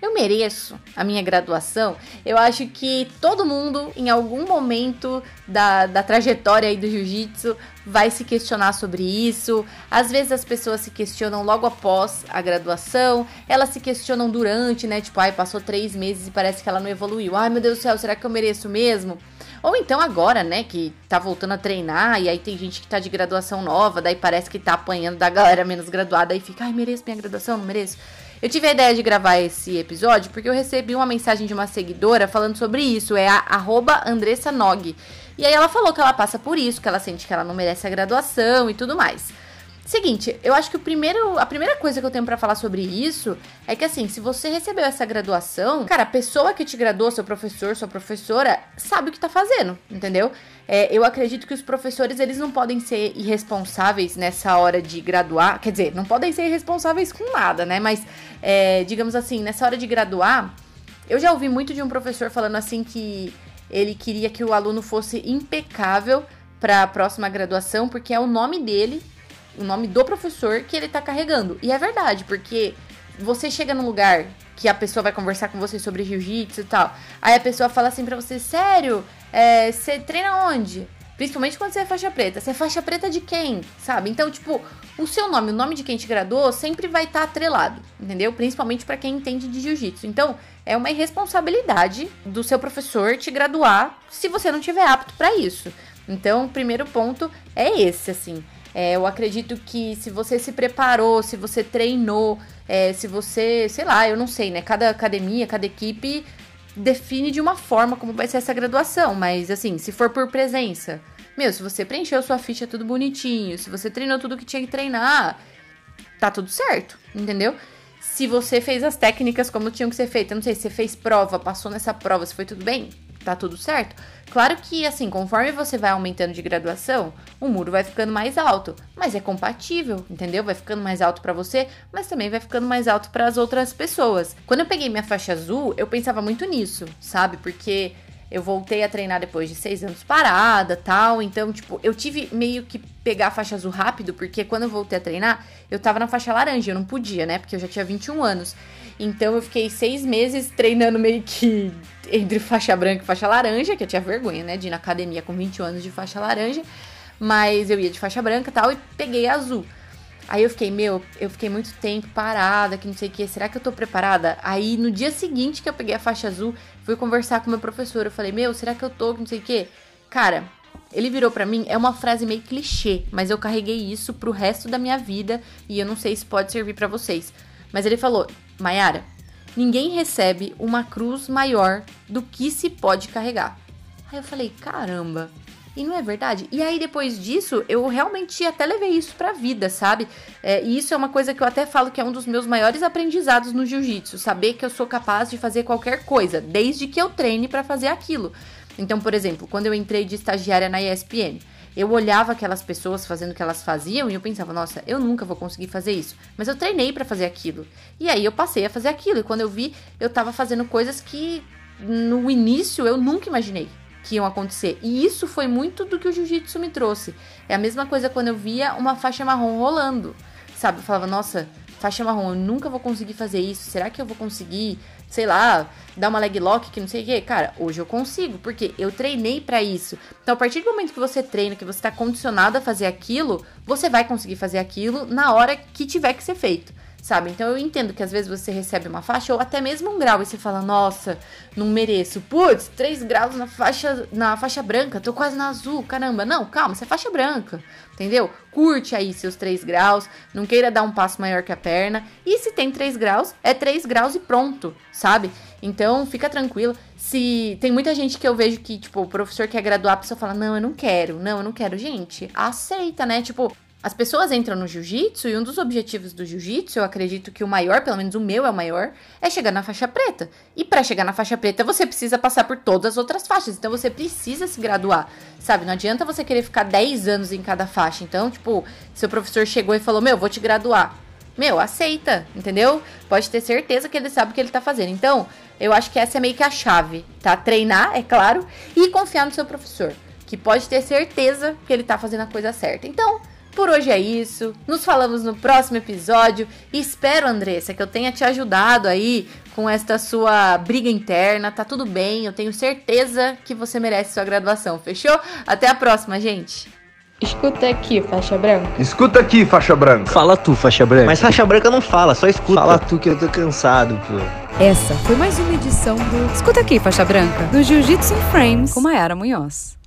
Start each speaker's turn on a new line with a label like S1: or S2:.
S1: Eu mereço a minha graduação. Eu acho que todo mundo, em algum momento da, da trajetória aí do jiu-jitsu, vai se questionar sobre isso. Às vezes as pessoas se questionam logo após a graduação, elas se questionam durante, né? Tipo, ai, passou três meses e parece que ela não evoluiu. Ai, meu Deus do céu, será que eu mereço mesmo? Ou então agora, né, que tá voltando a treinar e aí tem gente que tá de graduação nova, daí parece que tá apanhando da galera menos graduada e fica, ai, mereço minha graduação, não mereço. Eu tive a ideia de gravar esse episódio porque eu recebi uma mensagem de uma seguidora falando sobre isso, é a Andressa Nog. E aí ela falou que ela passa por isso, que ela sente que ela não merece a graduação e tudo mais. Seguinte, eu acho que o primeiro, a primeira coisa que eu tenho para falar sobre isso é que assim, se você recebeu essa graduação, cara, a pessoa que te graduou, seu professor, sua professora, sabe o que tá fazendo, entendeu? É, eu acredito que os professores, eles não podem ser irresponsáveis nessa hora de graduar, quer dizer, não podem ser irresponsáveis com nada, né? Mas, é, digamos assim, nessa hora de graduar, eu já ouvi muito de um professor falando assim que ele queria que o aluno fosse impecável para a próxima graduação, porque é o nome dele o nome do professor que ele tá carregando. E é verdade, porque você chega num lugar que a pessoa vai conversar com você sobre jiu-jitsu e tal. Aí a pessoa fala assim pra você, sério, é, você treina onde? Principalmente quando você é faixa preta. Você é faixa preta de quem? Sabe? Então, tipo, o seu nome, o nome de quem te graduou, sempre vai estar tá atrelado, entendeu? Principalmente para quem entende de jiu-jitsu. Então, é uma irresponsabilidade do seu professor te graduar se você não tiver apto para isso. Então, o primeiro ponto é esse, assim. É, eu acredito que se você se preparou, se você treinou, é, se você, sei lá, eu não sei, né? Cada academia, cada equipe define de uma forma como vai ser essa graduação, mas assim, se for por presença, meu, se você preencheu sua ficha tudo bonitinho, se você treinou tudo que tinha que treinar, tá tudo certo, entendeu? Se você fez as técnicas como tinham que ser feitas, não sei se você fez prova, passou nessa prova, se foi tudo bem, tá tudo certo. Claro que, assim, conforme você vai aumentando de graduação, o muro vai ficando mais alto, mas é compatível, entendeu? Vai ficando mais alto para você, mas também vai ficando mais alto para as outras pessoas. Quando eu peguei minha faixa azul, eu pensava muito nisso, sabe? Porque eu voltei a treinar depois de seis anos parada, tal. Então, tipo, eu tive meio que pegar a faixa azul rápido, porque quando eu voltei a treinar, eu tava na faixa laranja, eu não podia, né? Porque eu já tinha 21 anos. Então eu fiquei seis meses treinando meio que entre faixa branca e faixa laranja, que eu tinha vergonha, né, de ir na academia com 21 anos de faixa laranja, mas eu ia de faixa branca tal, e peguei azul. Aí eu fiquei, meu, eu fiquei muito tempo parada, que não sei o que, será que eu tô preparada? Aí no dia seguinte que eu peguei a faixa azul, fui conversar com meu professor, eu falei, meu, será que eu tô, que não sei o que? Cara, ele virou para mim, é uma frase meio clichê, mas eu carreguei isso pro resto da minha vida e eu não sei se pode servir para vocês. Mas ele falou: Mayara, ninguém recebe uma cruz maior do que se pode carregar. Aí eu falei: caramba. E não é verdade? E aí, depois disso, eu realmente até levei isso pra vida, sabe? É, e isso é uma coisa que eu até falo que é um dos meus maiores aprendizados no jiu-jitsu. Saber que eu sou capaz de fazer qualquer coisa, desde que eu treine para fazer aquilo. Então, por exemplo, quando eu entrei de estagiária na ESPN, eu olhava aquelas pessoas fazendo o que elas faziam e eu pensava, nossa, eu nunca vou conseguir fazer isso. Mas eu treinei para fazer aquilo. E aí eu passei a fazer aquilo. E quando eu vi, eu tava fazendo coisas que no início eu nunca imaginei que iam acontecer. E isso foi muito do que o jiu-jitsu me trouxe. É a mesma coisa quando eu via uma faixa marrom rolando. Sabe? Eu falava, nossa, faixa marrom, eu nunca vou conseguir fazer isso. Será que eu vou conseguir? sei lá, dar uma leg lock que não sei o que. Cara, hoje eu consigo, porque eu treinei para isso. Então, a partir do momento que você treina, que você tá condicionado a fazer aquilo, você vai conseguir fazer aquilo na hora que tiver que ser feito sabe? Então eu entendo que às vezes você recebe uma faixa ou até mesmo um grau e você fala, nossa, não mereço. Putz, 3 graus na faixa, na faixa branca, tô quase na azul, caramba. Não, calma, você é faixa branca, entendeu? Curte aí seus 3 graus, não queira dar um passo maior que a perna. E se tem 3 graus, é 3 graus e pronto, sabe? Então fica tranquilo. Se tem muita gente que eu vejo que, tipo, o professor quer graduar, a pessoa fala, não, eu não quero, não, eu não quero. Gente, aceita, né? Tipo, As pessoas entram no jiu-jitsu e um dos objetivos do jiu-jitsu, eu acredito que o maior, pelo menos o meu é o maior, é chegar na faixa preta. E para chegar na faixa preta, você precisa passar por todas as outras faixas. Então você precisa se graduar. Sabe, não adianta você querer ficar 10 anos em cada faixa. Então, tipo, seu professor chegou e falou: "Meu, vou te graduar". Meu, aceita, entendeu? Pode ter certeza que ele sabe o que ele tá fazendo. Então, eu acho que essa é meio que a chave, tá? Treinar, é claro, e confiar no seu professor, que pode ter certeza que ele tá fazendo a coisa certa. Então, por hoje é isso. Nos falamos no próximo episódio. E espero, Andressa, que eu tenha te ajudado aí com esta sua briga interna. Tá tudo bem, eu tenho certeza que você merece sua graduação, fechou? Até a próxima, gente.
S2: Escuta aqui, faixa branca.
S3: Escuta aqui, faixa branca.
S4: Fala tu, faixa branca.
S5: Mas faixa branca não fala, só escuta.
S4: Fala tu que eu tô cansado, pô.
S6: Essa foi mais uma edição do Escuta aqui, faixa branca, do Jiu-Jitsu Frames com Mayara Munhoz.